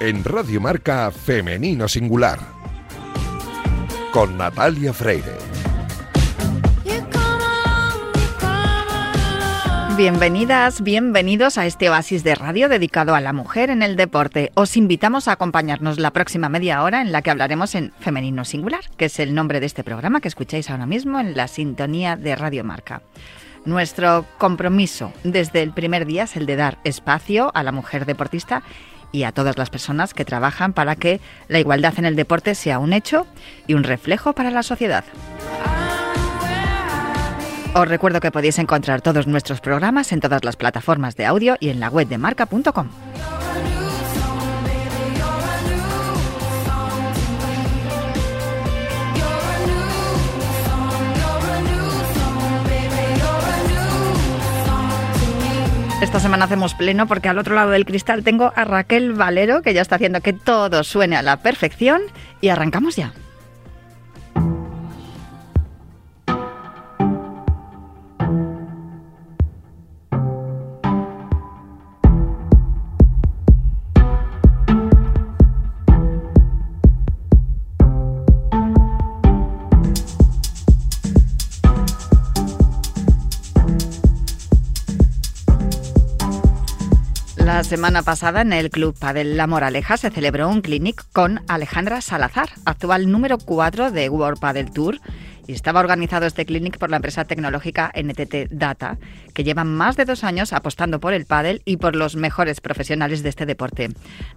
en Radio Marca Femenino Singular con Natalia Freire. Bienvenidas, bienvenidos a este oasis de radio dedicado a la mujer en el deporte. Os invitamos a acompañarnos la próxima media hora en la que hablaremos en Femenino Singular, que es el nombre de este programa que escucháis ahora mismo en la sintonía de Radio Marca. Nuestro compromiso desde el primer día es el de dar espacio a la mujer deportista y a todas las personas que trabajan para que la igualdad en el deporte sea un hecho y un reflejo para la sociedad. Os recuerdo que podéis encontrar todos nuestros programas en todas las plataformas de audio y en la web de marca.com. Esta semana hacemos pleno porque al otro lado del cristal tengo a Raquel Valero que ya está haciendo que todo suene a la perfección y arrancamos ya. La semana pasada en el Club Padel La Moraleja se celebró un clinic con Alejandra Salazar, actual número 4 de World Padel Tour. Y estaba organizado este clinic por la empresa tecnológica NTT Data, que lleva más de dos años apostando por el pádel y por los mejores profesionales de este deporte.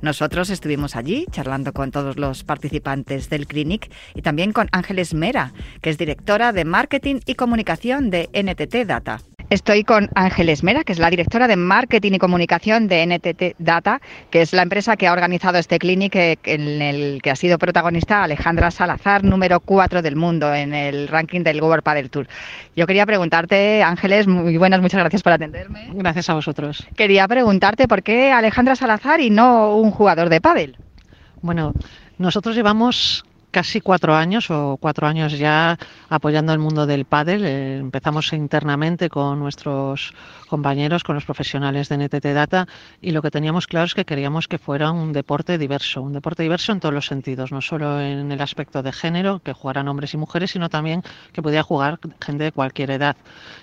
Nosotros estuvimos allí charlando con todos los participantes del clinic y también con Ángeles Mera, que es directora de marketing y comunicación de NTT Data. Estoy con Ángeles Mera, que es la directora de marketing y comunicación de NTT Data, que es la empresa que ha organizado este clinic eh, en el que ha sido protagonista Alejandra Salazar, número 4 del mundo en el ranking del World Padel Tour. Yo quería preguntarte, Ángeles, muy buenas, muchas gracias por atenderme. Gracias a vosotros. Quería preguntarte por qué Alejandra Salazar y no un jugador de pádel. Bueno, nosotros llevamos casi cuatro años o cuatro años ya apoyando el mundo del pádel. Eh, empezamos internamente con nuestros compañeros, con los profesionales de NTT Data y lo que teníamos claro es que queríamos que fuera un deporte diverso, un deporte diverso en todos los sentidos, no solo en el aspecto de género, que jugaran hombres y mujeres, sino también que pudiera jugar gente de cualquier edad.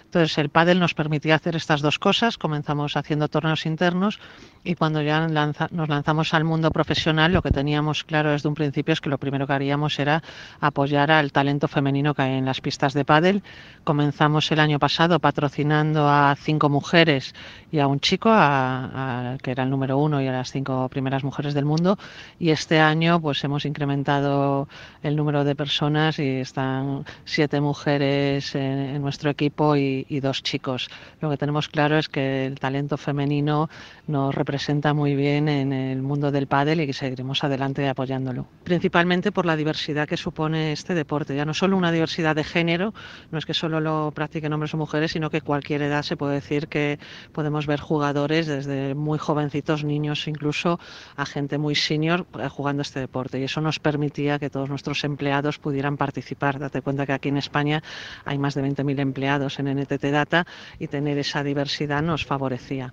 Entonces el pádel nos permitía hacer estas dos cosas. Comenzamos haciendo torneos internos y cuando ya nos lanzamos al mundo profesional, lo que teníamos claro desde un principio es que lo primero que haríamos era apoyar al talento femenino que hay en las pistas de pádel. Comenzamos el año pasado patrocinando a cinco mujeres y a un chico, a, que era el número uno y a las cinco primeras mujeres del mundo. Y este año pues hemos incrementado el número de personas y están siete mujeres en, en nuestro equipo y y, dos chicos. Lo que tenemos claro es que el talento femenino nos representa muy bien en el mundo del pádel y que seguiremos adelante apoyándolo. Principalmente por la diversidad que supone este deporte. Ya no solo una diversidad de género, no es que solo lo practiquen hombres o mujeres, sino que cualquier edad se puede decir que podemos ver jugadores desde muy jovencitos, niños incluso, a gente muy senior eh, jugando este deporte. Y eso nos permitía que todos nuestros empleados pudieran participar. Date cuenta que aquí en España hay más de 20.000 empleados en NTT Data y tener esa diversidad nos favorecía.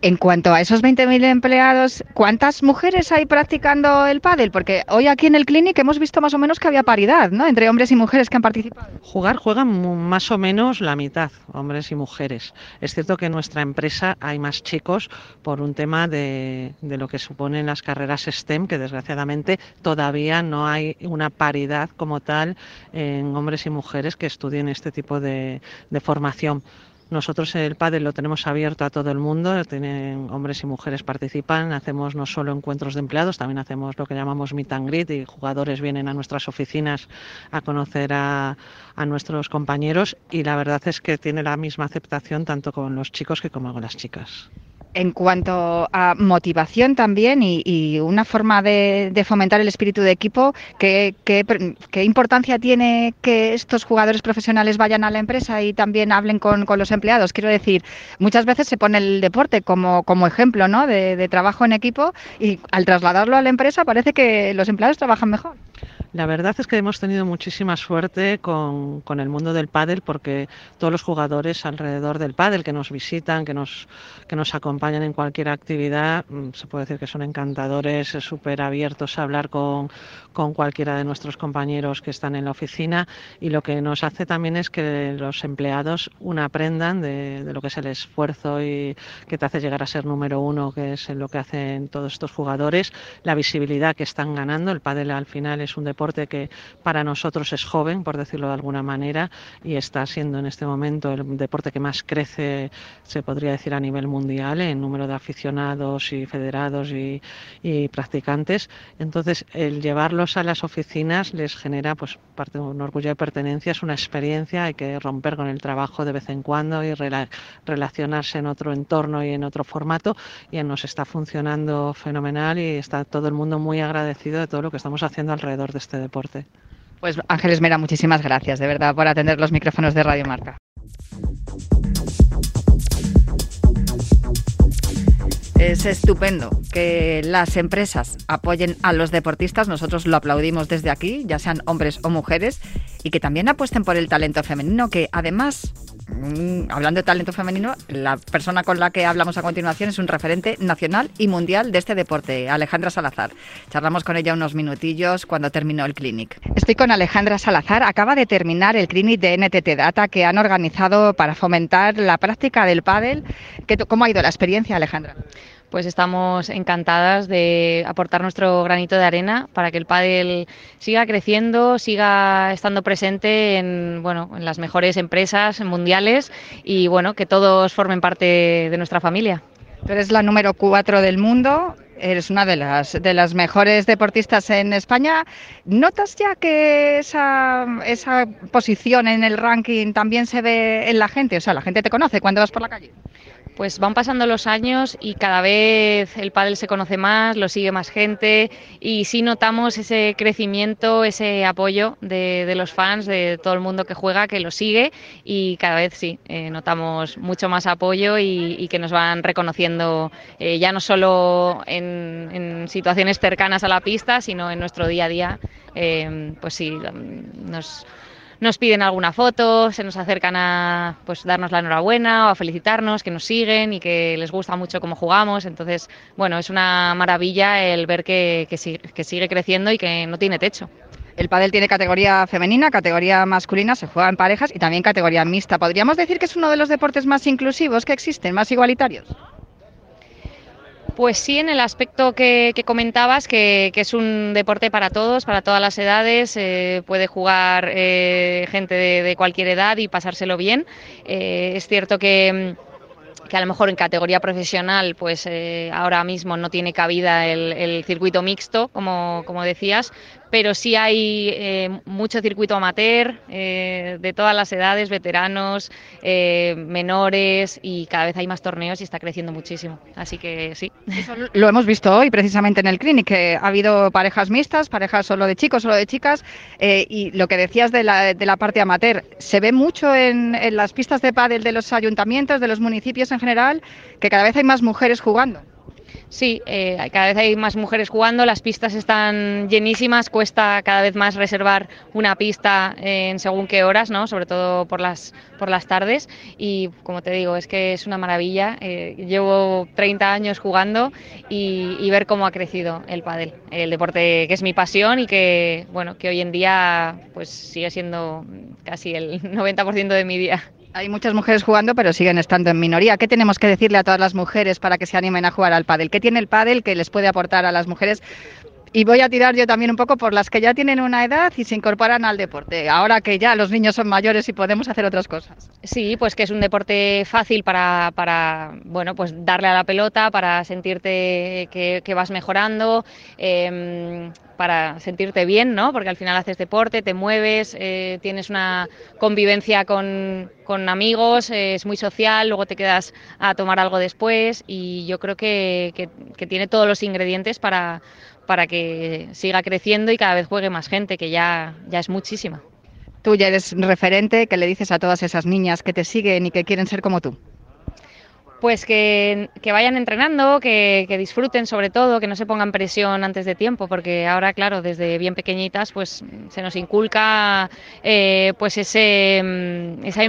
En cuanto a esos 20.000 empleados, ¿cuántas mujeres hay practicando el pádel? Porque hoy aquí en el clinic hemos visto más o menos que había paridad, ¿no? Entre hombres y mujeres que han participado. Jugar juegan más o menos la mitad, hombres y mujeres. Es cierto que en nuestra empresa hay más chicos por un tema de, lo que suponen las carreras STEM, que desgraciadamente todavía no hay una paridad como tal en hombres y mujeres que estudien este tipo de formación nosotros el pádel lo tenemos abierto a todo el mundo, tienen hombres y mujeres participan, hacemos no solo encuentros de empleados, también hacemos lo que llamamos meet and greet y jugadores vienen a nuestras oficinas a conocer a, a nuestros compañeros y la verdad es que tiene la misma aceptación tanto con los chicos que como con las chicas en cuanto a motivación también y, una forma de, fomentar el espíritu de equipo, ¿qué, importancia tiene que estos jugadores profesionales vayan a la empresa y también hablen con, los empleados? Quiero decir, muchas veces se pone el deporte como, ejemplo ¿no? de trabajo en equipo y al trasladarlo a la empresa parece que los empleados trabajan mejor. La verdad es que hemos tenido muchísima suerte con, con, el mundo del pádel porque todos los jugadores alrededor del pádel que nos visitan, que nos, que nos acompañan en cualquier actividad, mm, se puede decir que son encantadores, súper abiertos a hablar con, con cualquiera de nuestros compañeros que están en la oficina y lo que nos hace también es que los empleados una aprendan de, de lo que es el esfuerzo y que te hace llegar a ser número uno, que es lo que hacen todos estos jugadores, la visibilidad que están ganando. El pádel al final es un deporte deporte que para nosotros es joven, por decirlo de alguna manera, y está siendo en este momento el deporte que más crece, se podría decir, a nivel mundial en número de aficionados y federados y, practicantes. Entonces, el llevarlos a las oficinas les genera pues parte un orgullo de pertenencia, es una experiencia, hay que romper con el trabajo de vez en cuando y relacionarse en otro entorno y en otro formato y nos está funcionando fenomenal y está todo el mundo muy agradecido de todo lo que estamos haciendo alrededor de este este deporte. Pues Ángeles Mera, muchísimas gracias, de verdad, por atender los micrófonos de Radio Marca. Es estupendo que las empresas apoyen a los deportistas, nosotros lo aplaudimos desde aquí, ya sean hombres o mujeres, y que también apuesten por el talento femenino, que además Mm, hablando de talento femenino, la persona con la que hablamos a continuación es un referente nacional y mundial de este deporte, Alejandra Salazar. Charlamos con ella unos minutillos cuando terminó el clinic. Estoy con Alejandra Salazar. Acaba de terminar el clinic de NTT Data que han organizado para fomentar la práctica del pádel. ¿Cómo ha ido la experiencia, Alejandra? Pues estamos encantadas de aportar nuestro granito de arena para que el pádel siga creciendo, siga estando presente en, bueno, en las mejores empresas mundiales y bueno, que todos formen parte de nuestra familia. Tú eres la número cuatro del mundo, eres una de las, de las mejores deportistas en España. ¿Notas ya que esa, esa posición en el ranking también se ve en la gente? O sea, la gente te conoce cuando vas por la calle pues van pasando los años y cada vez el pádel se conoce más, lo sigue más gente y sí notamos ese crecimiento, ese apoyo de, los fans, de todo el mundo que juega, que lo sigue y cada vez sí, eh, notamos mucho más apoyo y, que nos van reconociendo eh, ya no solo en, situaciones cercanas a la pista, sino en nuestro día a día. Eh, pues sí, nos nos piden alguna foto, se nos acercan a pues darnos la enhorabuena o a felicitarnos, que nos siguen y que les gusta mucho cómo jugamos. Entonces, bueno, es una maravilla el ver que, que, sigue, creciendo y que no tiene techo. El pádel tiene categoría femenina, categoría masculina, se juega en parejas y también categoría mixta. ¿Podríamos decir que es uno de los deportes más inclusivos que existen, más igualitarios? Pues sí, en el aspecto que, comentabas, que, es un deporte para todos, para todas las edades, eh, puede jugar eh, gente de, cualquier edad y pasárselo bien. Eh, es cierto que a lo mejor en categoría profesional pues ahora mismo no tiene cabida el, circuito mixto como, decías pero sí hay eh, mucho circuito amateur eh, de todas las edades, veteranos, eh, menores y cada vez hay más torneos y está creciendo muchísimo. Así que sí. lo hemos visto hoy precisamente en el clinic, que ha habido parejas mixtas, parejas solo de chicos, solo de chicas y lo que decías de la, de la parte amateur, se ve mucho en, en las pistas de pádel de los ayuntamientos, de los municipios en general, que cada vez hay más mujeres jugando. Sí, eh, cada vez hay más mujeres jugando, las pistas están llenísimas, cuesta cada vez más reservar una pista en según qué horas, ¿no? sobre todo por las, por las tardes. Y como te digo, es que es una maravilla. Eh, llevo 30 años jugando y, ver cómo ha crecido el pádel, el deporte que es mi pasión y que, bueno, que hoy en día pues sigue siendo casi el 90% de mi día. Hay muchas mujeres jugando, pero siguen estando en minoría. ¿Qué tenemos que decirle a todas las mujeres para que se animen a jugar al pádel? ¿Qué tiene el pádel que les puede aportar a las mujeres? Y voy a tirar yo también un poco por las que ya tienen una edad y se incorporan al deporte, ahora que ya los niños son mayores y podemos hacer otras cosas. Sí, pues que es un deporte fácil para, para bueno, pues darle a la pelota, para sentirte que, vas mejorando. Em, para sentirte bien, ¿no? Porque al final haces deporte, te mueves, eh, tienes una convivencia con, amigos, eh, es muy social, luego te quedas a tomar algo después y yo creo que, tiene todos los ingredientes para, para que siga creciendo y cada vez juegue más gente, que ya, ya es muchísima. Tú ya eres referente, ¿qué le dices a todas esas niñas que te siguen y que quieren ser como tú? Pues que, vayan entrenando, que, disfruten sobre todo, que no se pongan presión antes de tiempo, porque ahora, claro, desde bien pequeñitas, pues se nos inculca eh, pues ese, mm, esa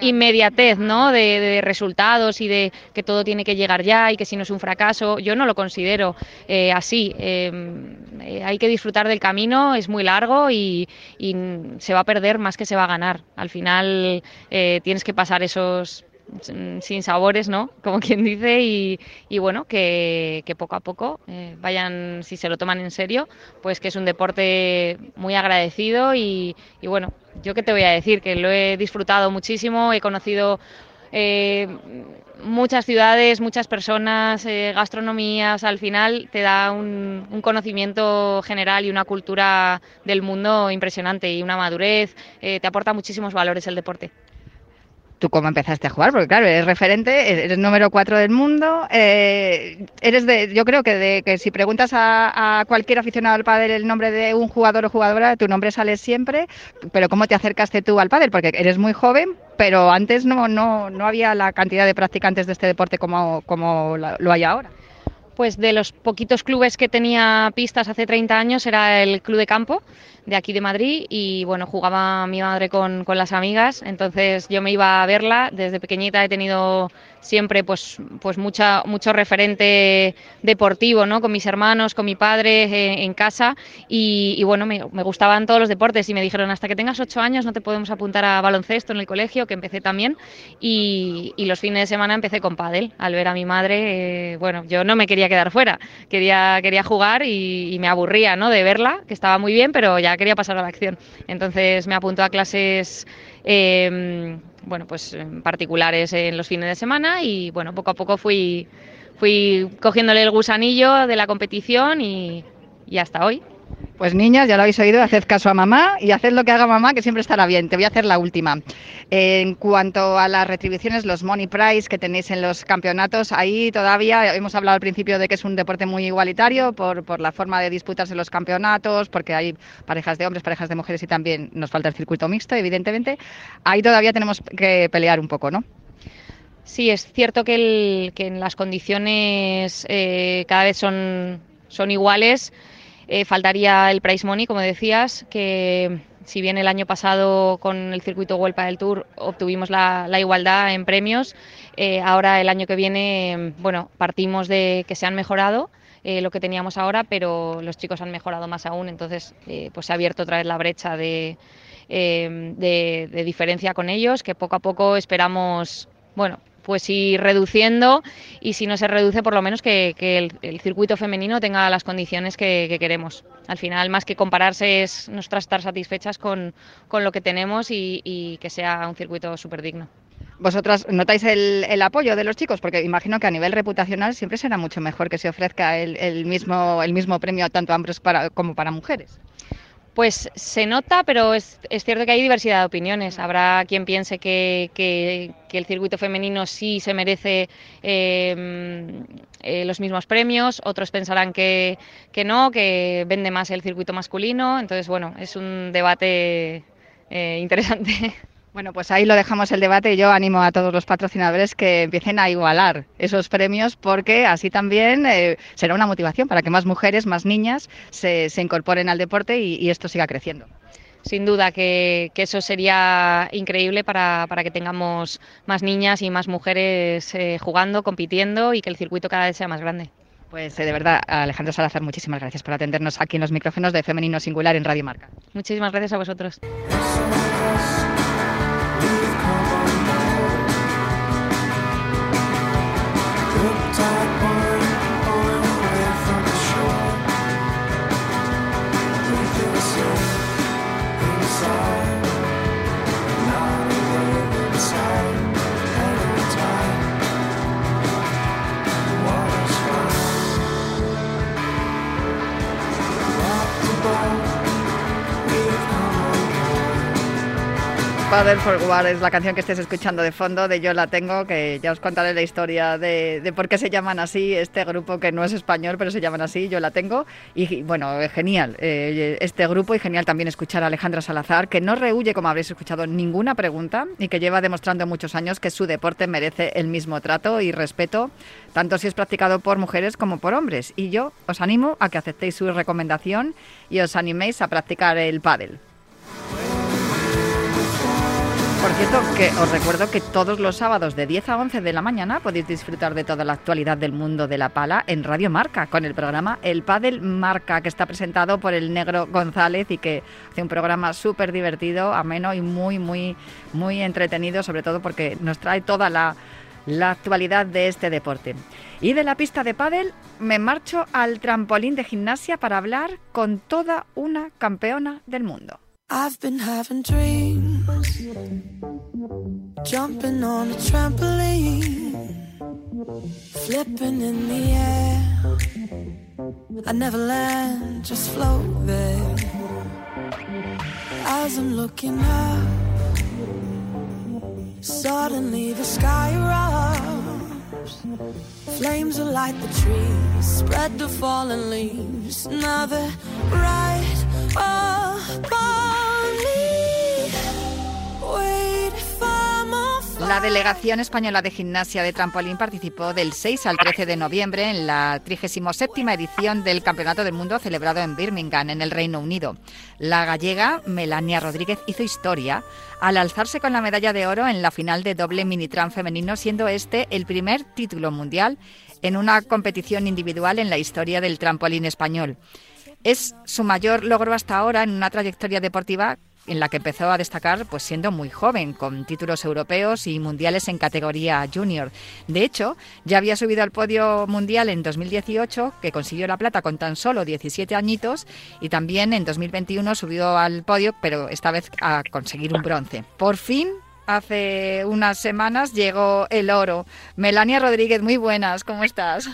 inmediatez ¿no? De, resultados y de que todo tiene que llegar ya y que si no es un fracaso, yo no lo considero eh, así. Em, eh, hay que disfrutar del camino, es muy largo y, y, se va a perder más que se va a ganar. Al final tienes que pasar esos sin sabores, ¿no? Como quien dice, y, bueno, que, poco a poco eh, vayan, si se lo toman en serio, pues que es un deporte muy agradecido y, bueno, yo qué te voy a decir, que lo he disfrutado muchísimo, he conocido eh, muchas ciudades, muchas personas, eh, gastronomías, al final te da un, un, conocimiento general y una cultura del mundo impresionante y una madurez, te aporta muchísimos valores el deporte tú cómo empezaste a jugar, porque claro, eres referente, eres número cuatro del mundo, eh, eres de, yo creo que, de, que si preguntas a, cualquier aficionado al pádel el nombre de un jugador o jugadora, tu nombre sale siempre, pero ¿cómo te acercaste tú al pádel? Porque eres muy joven, pero antes no, no, no había la cantidad de practicantes de este deporte como, como lo hay ahora pues de los poquitos clubes que tenía pistas hace 30 años era el Club de Campo de aquí de Madrid y bueno, jugaba mi madre con, con las amigas, entonces yo me iba a verla, desde pequeñita he tenido siempre pues, pues mucha, mucho referente deportivo, ¿no? Con mis hermanos, con mi padre eh, en casa y, bueno, me, gustaban todos los deportes y me dijeron hasta que tengas ocho años no te podemos apuntar a baloncesto en el colegio, que empecé también y, los fines de semana empecé con pádel. Al ver a mi madre, eh, bueno, yo no me quería quedar fuera, quería, quería jugar y, me aburría, ¿no? De verla, que estaba muy bien, pero ya quería pasar a la acción. Entonces me apuntó a clases eh, bueno, pues particulares en los fines de semana y bueno, poco a poco fui, fui cogiéndole el gusanillo de la competición y hasta hoy. Pues niñas, ya lo habéis oído, haced caso a mamá y haced lo que haga mamá, que siempre estará bien. Te voy a hacer la última. En cuanto a las retribuciones, los money prize que tenéis en los campeonatos, ahí todavía hemos hablado al principio de que es un deporte muy igualitario por, por la forma de disputarse los campeonatos, porque hay parejas de hombres, parejas de mujeres y también nos falta el circuito mixto, evidentemente. Ahí todavía tenemos que pelear un poco, ¿no? Sí, es cierto que, en las condiciones eh, cada vez son, son iguales. Eh, faltaría el price money, como decías, que si bien el año pasado con el circuito Huelpa del Tour obtuvimos la, igualdad en premios, eh, ahora el año que viene, bueno, partimos de que se han mejorado. Eh, lo que teníamos ahora, pero los chicos han mejorado más aún, entonces pues se ha abierto otra vez la brecha de, de diferencia con ellos, que poco a poco esperamos, bueno, pues ir reduciendo y si no se reduce por lo menos que, el, circuito femenino tenga las condiciones que, queremos. Al final, más que compararse, es nuestra estar satisfechas con, lo que tenemos y, que sea un circuito súper digno. ¿Vosotras notáis el, apoyo de los chicos? Porque imagino que a nivel reputacional siempre será mucho mejor que se ofrezca el, mismo, el mismo premio tanto a hombres como para mujeres. Pues se nota, pero es, cierto que hay diversidad de opiniones. Habrá quien piense que, el circuito femenino sí se merece em, eh, los mismos premios, otros pensarán que, no, que vende más el circuito masculino. Entonces, bueno, es un debate eh, interesante. Bueno, pues ahí lo dejamos el debate y yo animo a todos los patrocinadores que empiecen a igualar esos premios porque así también eh, será una motivación para que más mujeres, más niñas se, incorporen al deporte y, esto siga creciendo. Sin duda que, eso sería increíble para, que tengamos más niñas y más mujeres eh, jugando, compitiendo y que el circuito cada vez sea más grande. Pues eh, de verdad, Alejandro Salazar, muchísimas gracias por atendernos aquí en los micrófonos de Femenino Singular en Radio Marca. Muchísimas gracias a vosotros. Father for War es la canción que estés escuchando de fondo de Yo la tengo, que ya os contaré la historia de, por qué se llaman así este grupo que no es español, pero se llaman así, Yo la tengo. Y bueno, genial eh, este grupo y genial también escuchar a Alejandra Salazar, que no rehuye, como habréis escuchado, ninguna pregunta y que lleva demostrando muchos años que su deporte merece el mismo trato y respeto, tanto si es practicado por mujeres como por hombres. Y yo os animo a que aceptéis su recomendación y os animéis a practicar el pádel. Por cierto, que os recuerdo que todos los sábados de 10 a 11 de la mañana podéis disfrutar de toda la actualidad del mundo de la pala en Radio Marca, con el programa El Padel Marca, que está presentado por el negro González y que hace un programa súper divertido, ameno y muy, muy, muy entretenido, sobre todo porque nos trae toda la, la actualidad de este deporte. Y de la pista de pádel me marcho al trampolín de gimnasia para hablar con toda una campeona del mundo. Jumping on a trampoline, flipping in the air. I never land, just float there. As I'm looking up, suddenly the sky erupts. Flames will light the trees, spread the fallen leaves. Another ride above. La delegación española de gimnasia de trampolín participó del 6 al 13 de noviembre en la 37 edición del Campeonato del Mundo celebrado en Birmingham, en el Reino Unido. La gallega Melania Rodríguez hizo historia al alzarse con la medalla de oro en la final de doble minitram femenino, siendo este el primer título mundial en una competición individual en la historia del trampolín español. Es su mayor logro hasta ahora en una trayectoria deportiva en la que empezó a destacar pues siendo muy joven, con títulos europeos y mundiales en categoría junior. De hecho, ya había subido al podio mundial en 2018, que consiguió la plata con tan solo 17 añitos, y también en 2021 subió al podio, pero esta vez a conseguir un bronce. Por fin hace unas semanas llegó el oro. Melania Rodríguez, muy buenas, ¿cómo estás?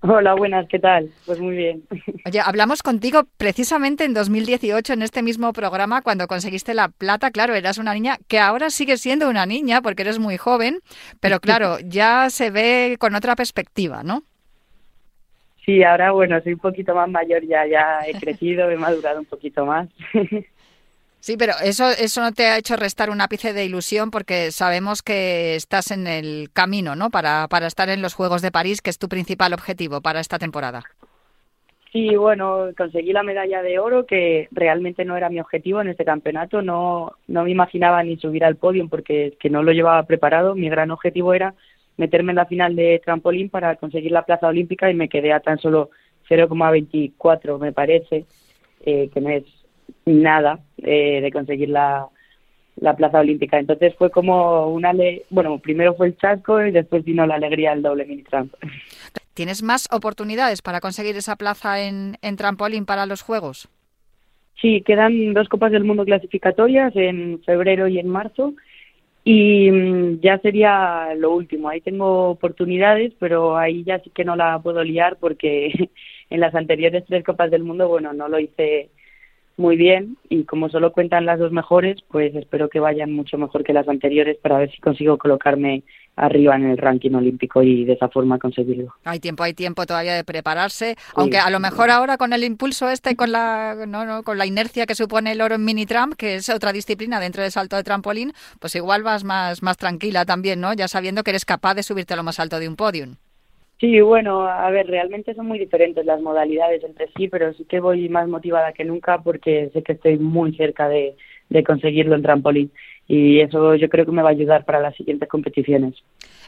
Hola, buenas, ¿qué tal? Pues muy bien. Oye, hablamos contigo precisamente en 2018 en este mismo programa cuando conseguiste la plata. Claro, eras una niña que ahora sigue siendo una niña porque eres muy joven, pero claro, ya se ve con otra perspectiva, ¿no? Sí, ahora bueno, soy un poquito más mayor ya, ya he crecido, he madurado un poquito más. Sí, pero eso, eso no te ha hecho restar un ápice de ilusión porque sabemos que estás en el camino, ¿no? Para, para estar en los Juegos de París, que es tu principal objetivo para esta temporada. Sí, bueno, conseguí la medalla de oro, que realmente no era mi objetivo en este campeonato. No, no me imaginaba ni subir al podio porque que no lo llevaba preparado. Mi gran objetivo era meterme en la final de trampolín para conseguir la plaza olímpica y me quedé a tan solo 0,24, me parece, eh, que no es nada eh, de conseguir la, la plaza olímpica. Entonces fue como una ley, bueno, primero fue el chasco y después vino la alegría del doble mini tramp. ¿Tienes más oportunidades para conseguir esa plaza en, en trampolín para los Juegos? Sí, quedan dos Copas del Mundo clasificatorias en febrero y en marzo y mm, ya sería lo último. Ahí tengo oportunidades, pero ahí ya sí que no la puedo liar porque en las anteriores tres Copas del Mundo, bueno, no lo hice muy bien y como solo cuentan las dos mejores, pues espero que vayan mucho mejor que las anteriores para ver si consigo colocarme arriba en el ranking olímpico y de esa forma conseguirlo. Hay tiempo, hay tiempo todavía de prepararse, aunque a lo mejor ahora con el impulso este, con la, no, no, con la inercia que supone el oro en mini tramp, que es otra disciplina dentro del salto de trampolín, pues igual vas más, más tranquila también, ¿no? Ya sabiendo que eres capaz de subirte a lo más alto de un podium. Sí, bueno, a ver, realmente son muy diferentes las modalidades entre sí, pero sí que voy más motivada que nunca porque sé que estoy muy cerca de, de conseguirlo en trampolín y eso yo creo que me va a ayudar para las siguientes competiciones.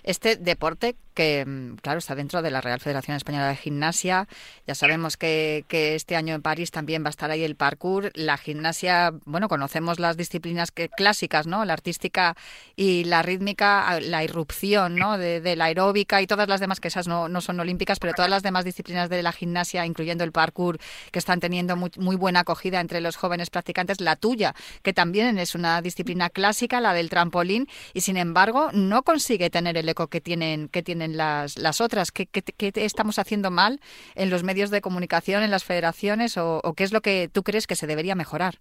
Este deporte que, mm, claro, está dentro de la Real Federación Española de Gimnasia. Ya sabemos que, este año en París también va a estar ahí el parkour. La gimnasia, bueno, conocemos las disciplinas que, clásicas, ¿no? La artística y la rítmica, la irrupción, ¿no? De, la aeróbica y todas las demás, que esas no, no, son olímpicas, pero todas las demás disciplinas de la gimnasia, incluyendo el parkour, que están teniendo muy, muy buena acogida entre los jóvenes practicantes. La tuya, que también es una disciplina clásica, la del trampolín, y sin embargo no consigue tener el eco que tienen, que tienen las, otras? ¿Qué, estamos haciendo mal en los medios de comunicación, en las federaciones o, qué es lo que tú crees que se debería mejorar?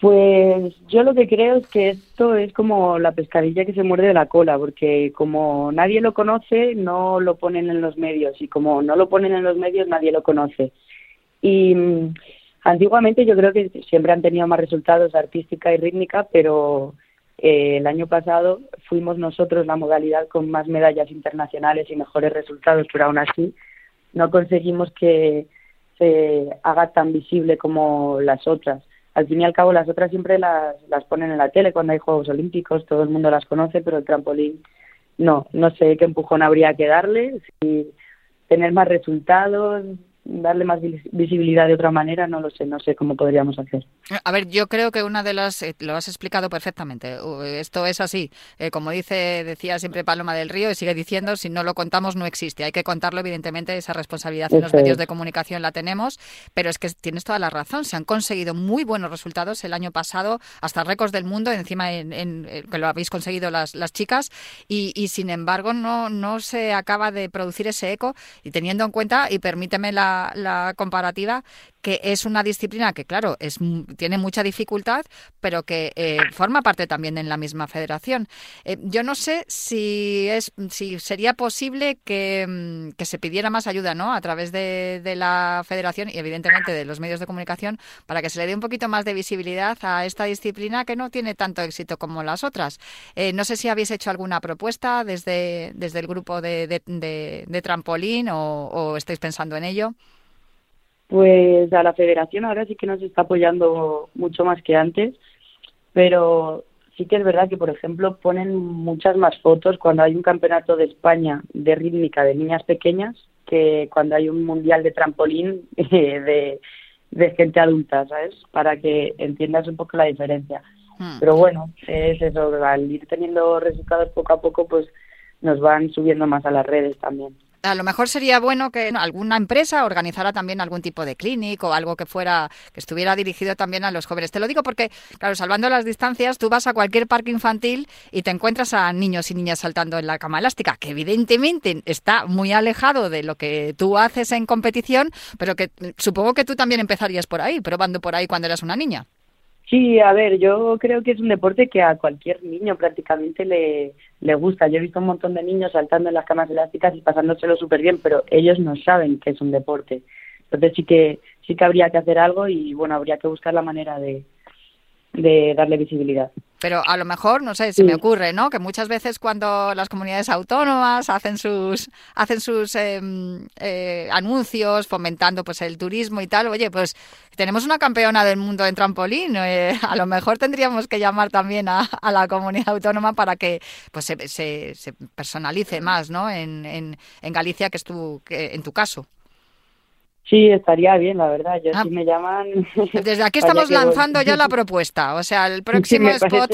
Pues Pues yo lo que creo es que esto es como la pescadilla que se muerde de la cola, porque como nadie lo conoce, no lo ponen en los medios, y como no lo ponen en los medios, nadie lo conoce. Y mm, antiguamente yo creo que siempre han tenido más resultados artística y rítmica, pero eh, el año pasado fuimos nosotros la modalidad con más medallas internacionales y mejores resultados, pero aún así no conseguimos que se haga tan visible como las otras. Al fin y al cabo, las otras siempre las, las ponen en la tele cuando hay Juegos Olímpicos, todo el mundo las conoce, pero el trampolín no, no sé qué empujón habría que darle, si tener más resultados, darle más visibilidad de otra manera, no lo sé, no sé cómo podríamos hacer. A ver, yo creo que una de las, eh, lo has explicado perfectamente, esto es así, eh, como dice, decía siempre Paloma del Río y sigue diciendo, si no lo contamos no existe, hay que contarlo, evidentemente esa responsabilidad en los medios de comunicación la tenemos, pero es que tienes toda la razón, se han conseguido muy buenos resultados el año pasado, hasta récords del mundo, encima en, eh, que lo habéis conseguido las, las chicas, y, y sin embargo no, no se acaba de producir ese eco, y teniendo en cuenta, y permíteme la la, comparativa, que es una disciplina que, claro, es, tiene mucha dificultad, pero que eh, forma parte también en la misma federación. Eh, yo no sé si, es, si sería posible que, mm, que, se pidiera más ayuda ¿no? a través de, de, la federación y, evidentemente, de los medios de comunicación para que se le dé un poquito más de visibilidad a esta disciplina que no tiene tanto éxito como las otras. Eh, no sé si habéis hecho alguna propuesta desde, desde el grupo de, de trampolín o, o estáis pensando en ello. Pues a la federación ahora sí que nos está apoyando mucho más que antes, pero sí que es verdad que, por ejemplo, ponen muchas más fotos cuando hay un campeonato de España de rítmica de niñas pequeñas que cuando hay un mundial de trampolín de, de gente adulta, ¿sabes? Para que entiendas un poco la diferencia. Hmm. Pero bueno, es eso, al ir teniendo resultados poco a poco, pues nos van subiendo más a las redes también a lo mejor sería bueno que alguna empresa organizara también algún tipo de clínico o algo que fuera que estuviera dirigido también a los jóvenes. Te lo digo porque, claro, salvando las distancias, tú vas a cualquier parque infantil y te encuentras a niños y niñas saltando en la cama elástica, que evidentemente está muy alejado de lo que tú haces en competición, pero que supongo que tú también empezarías por ahí, probando por ahí cuando eras una niña. Sí, a ver, yo creo que es un deporte que a cualquier niño prácticamente le, le gusta. Yo he visto un montón de niños saltando en las camas elásticas y pasándoselo súper bien, pero ellos no saben que es un deporte. Entonces sí que sí que habría que hacer algo y bueno, habría que buscar la manera de, de darle visibilidad. Pero a lo mejor, no sé, se me ocurre, ¿no? Que muchas veces cuando las comunidades autónomas hacen sus hacen sus em, eh, anuncios fomentando pues el turismo y tal, oye, pues tenemos una campeona del mundo en trampolín, eh, a lo mejor tendríamos que llamar también a, la comunidad autónoma para que pues se, se, personalice más, ¿no? En, en, en Galicia, que es tu, que, en tu caso. Sí, estaría bien, la verdad. Yo ah. si me llaman. Desde aquí estamos lanzando ya la propuesta. O sea, el próximo spot.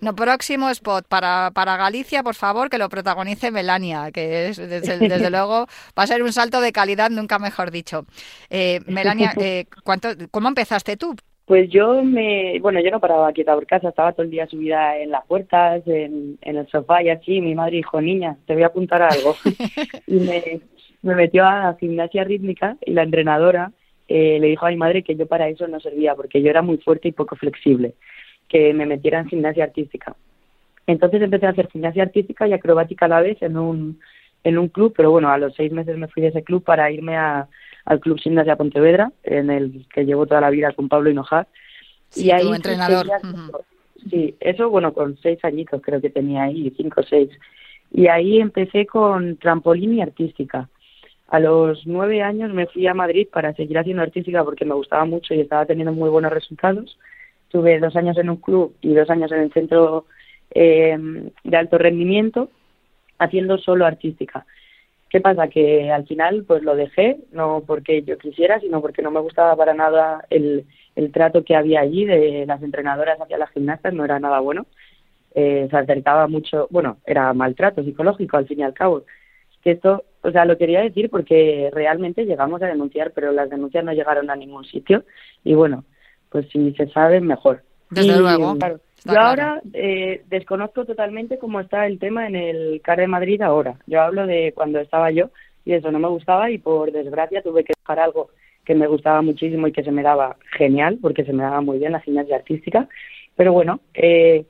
No, próximo spot para, para Galicia, por favor, que lo protagonice Melania, que es, desde, desde luego va a ser un salto de calidad, nunca mejor dicho. Eh, Melania, eh, ¿cuánto, ¿cómo empezaste tú? Pues yo me, bueno, yo no paraba quieta por casa, estaba todo el día subida en las puertas, en, en el sofá y así. Mi madre dijo, niña, te voy a apuntar a algo. y me, me metió a gimnasia rítmica y la entrenadora eh, le dijo a mi madre que yo para eso no servía porque yo era muy fuerte y poco flexible, que me metiera en gimnasia artística. Entonces empecé a hacer gimnasia artística y acrobática a la vez en un, en un club, pero bueno, a los seis meses me fui de ese club para irme a, al Club Gimnasia Pontevedra, en el que llevo toda la vida con Pablo Hinojar. Sí, y ahí entrenador. Sí, eso bueno, con seis añitos creo que tenía ahí, cinco o seis. Y ahí empecé con trampolín y artística. A los nueve años me fui a Madrid para seguir haciendo artística porque me gustaba mucho y estaba teniendo muy buenos resultados. Tuve dos años en un club y dos años en el centro eh, de alto rendimiento haciendo solo artística. ¿Qué pasa? Que al final pues lo dejé, no porque yo quisiera, sino porque no me gustaba para nada el, el trato que había allí de las entrenadoras hacia las gimnastas, no era nada bueno. Eh, se acercaba mucho, bueno, era maltrato psicológico al fin y al cabo que esto, o sea, lo quería decir porque realmente llegamos a denunciar, pero las denuncias no llegaron a ningún sitio y bueno, pues si se sabe, mejor. Desde luego. yo ahora eh, desconozco totalmente cómo está el tema en el CAR de Madrid ahora. Yo hablo de cuando estaba yo y eso no me gustaba y por desgracia tuve que dejar algo que me gustaba muchísimo y que se me daba genial porque se me daba muy bien la gimnasia artística pero bueno, eh,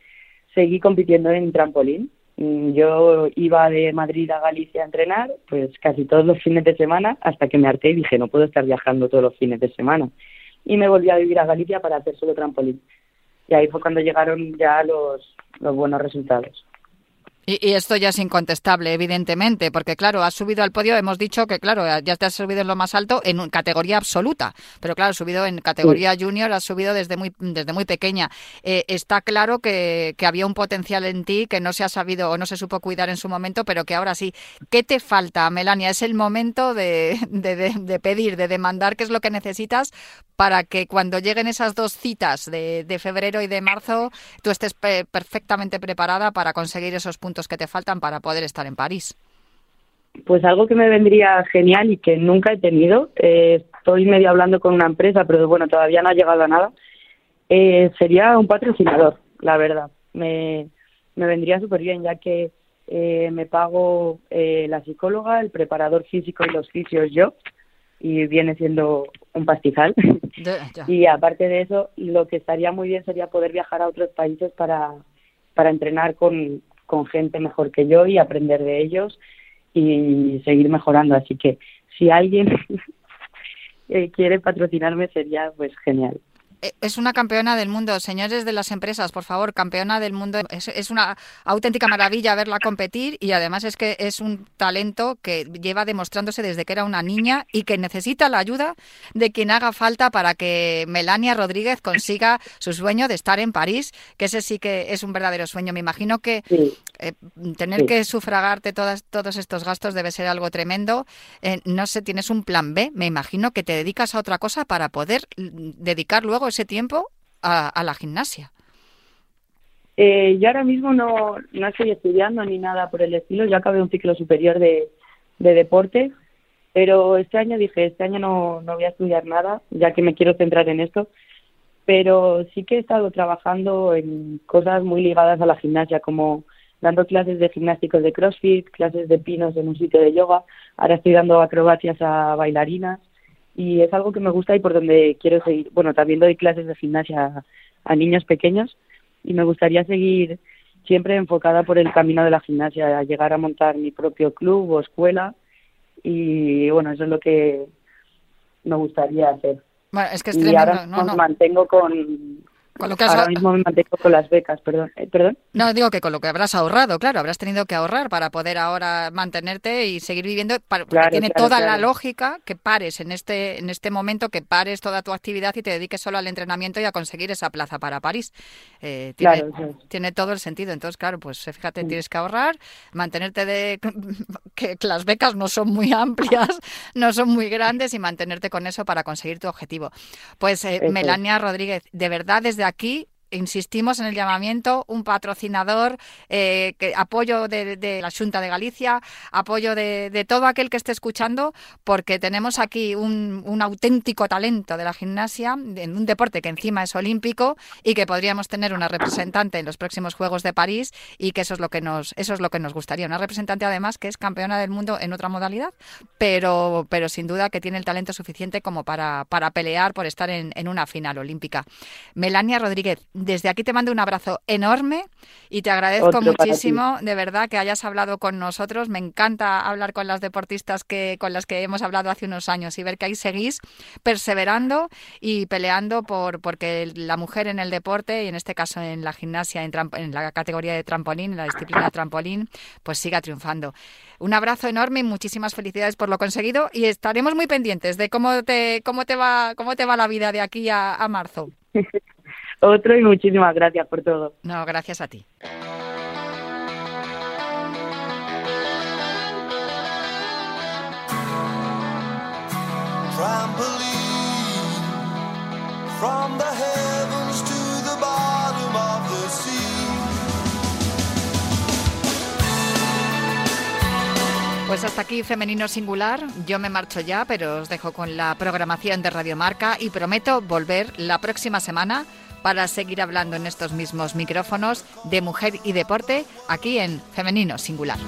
seguí compitiendo en trampolín. Yo iba de Madrid a Galicia a entrenar, pues casi todos los fines de semana, hasta que me harté y dije, no puedo estar viajando todos los fines de semana. Y me volví a vivir a Galicia para hacer solo trampolín. Y ahí fue cuando llegaron ya los, los buenos resultados. Y, esto ya es incontestable, evidentemente, porque claro, has subido al podio, hemos dicho que claro, ya te has subido en lo más alto en categoría absoluta, pero claro, has subido en categoría junior, has subido desde muy, desde muy pequeña. Eh, está claro que, que, había un potencial en ti que no se ha sabido o no se supo cuidar en su momento, pero que ahora sí. ¿Qué te falta, Melania? Es el momento de, de, de pedir, de demandar qué es lo que necesitas para que cuando lleguen esas dos citas de, de febrero y de marzo, tú estés perfectamente preparada para conseguir esos puntos que te faltan para poder estar en París? Pues algo que me vendría genial y que nunca he tenido, eh, estoy medio hablando con una empresa, pero bueno, todavía no ha llegado a nada, eh, sería un patrocinador, la verdad. Me, me vendría súper bien, ya que eh, me pago la psicóloga, el preparador físico y los fisios yo, y viene siendo un pastizal. y aparte de eso, lo que estaría muy bien sería poder viajar a otros países para, para entrenar con, con gente mejor que yo y aprender de ellos y seguir mejorando. Así que si alguien quiere patrocinarme sería pues genial. Eh, es una campeona del mundo. Señores de las empresas, por favor, campeona del mundo. Es, una auténtica maravilla verla competir y además es que es un talento que lleva demostrándose desde que era una niña y que necesita la ayuda de quien haga falta para que Melania Rodríguez consiga su sueño de estar en París, que ese sí que es un verdadero sueño. Me imagino que eh, tener que sufragarte todas, todos estos gastos debe ser algo tremendo. Eh, no sé, tienes un plan B. Me imagino que te dedicas a otra cosa para poder mm, dedicar luego ese tiempo a, la gimnasia? Eh, yo ahora mismo no, no estoy estudiando ni nada por el estilo. Yo acabé un ciclo superior de, de deporte, pero este año dije, este año no, no voy a estudiar nada, ya que me quiero centrar en esto. Pero sí que he estado trabajando en cosas muy ligadas a la gimnasia, como dando clases de gimnásticos de CrossFit, clases de pinos en un sitio de yoga. Ahora estoy dando acrobacias a bailarinas y es algo que me gusta y por donde quiero seguir. Bueno, también doy clases de gimnasia a, niños pequeños y me gustaría seguir siempre enfocada por el camino de la gimnasia, a llegar a montar mi propio club o escuela y bueno, eso es lo que me gustaría hacer. Bueno, es que es y ahora no, no. mantengo con, Ahora mismo me mantengo con las becas, perdón. Eh, ¿Perdón? No, digo que con lo que habrás ahorrado, claro, habrás tenido que ahorrar para poder ahora mantenerte y seguir viviendo. Para, tiene toda la lógica que pares en este, en este momento, que pares toda tu actividad y te dediques solo al entrenamiento y a conseguir esa plaza para París. Eh, tiene, tiene todo el sentido. Entonces, claro, pues eh, fíjate, tienes que ahorrar, mantenerte de. que, las becas no son muy amplias, no son muy grandes y mantenerte con eso para conseguir tu objetivo. Pues, Melania Rodríguez, de verdad, desde aquí insistimos en el llamamiento, un patrocinador, eh, apoyo de, la Junta de Galicia, apoyo de, todo aquel que esté escuchando, porque tenemos aquí un, auténtico talento de la gimnasia, en un deporte que encima es olímpico y que podríamos tener una representante en los próximos Juegos de París y que eso es lo que nos, eso es lo que nos gustaría. Una representante además que es campeona del mundo en otra modalidad, pero, pero sin duda que tiene el talento suficiente como para, para pelear por estar en una final olímpica. Melania Rodríguez, desde aquí te mando un abrazo enorme y te agradezco muchísimo, de verdad, que hayas hablado con nosotros. Me encanta hablar con las deportistas que con las que hemos hablado hace unos años y ver que ahí seguís perseverando y peleando por porque la mujer en el deporte y en este caso en la gimnasia, en, en la categoría de trampolín, en la disciplina de trampolín, pues siga triunfando. Un abrazo enorme y muchísimas felicidades por lo conseguido y estaremos muy pendientes de cómo te cómo te va cómo te va la vida de aquí a, a marzo. Otro y muchísimas gracias por todo. No, gracias a ti. Pues hasta aquí Femenino Singular. Yo me marcho ya, pero os dejo con la programación de Radio Marca y prometo volver la próxima semana para seguir hablando en estos mismos micrófonos de mujer y deporte aquí en Femenino Singular.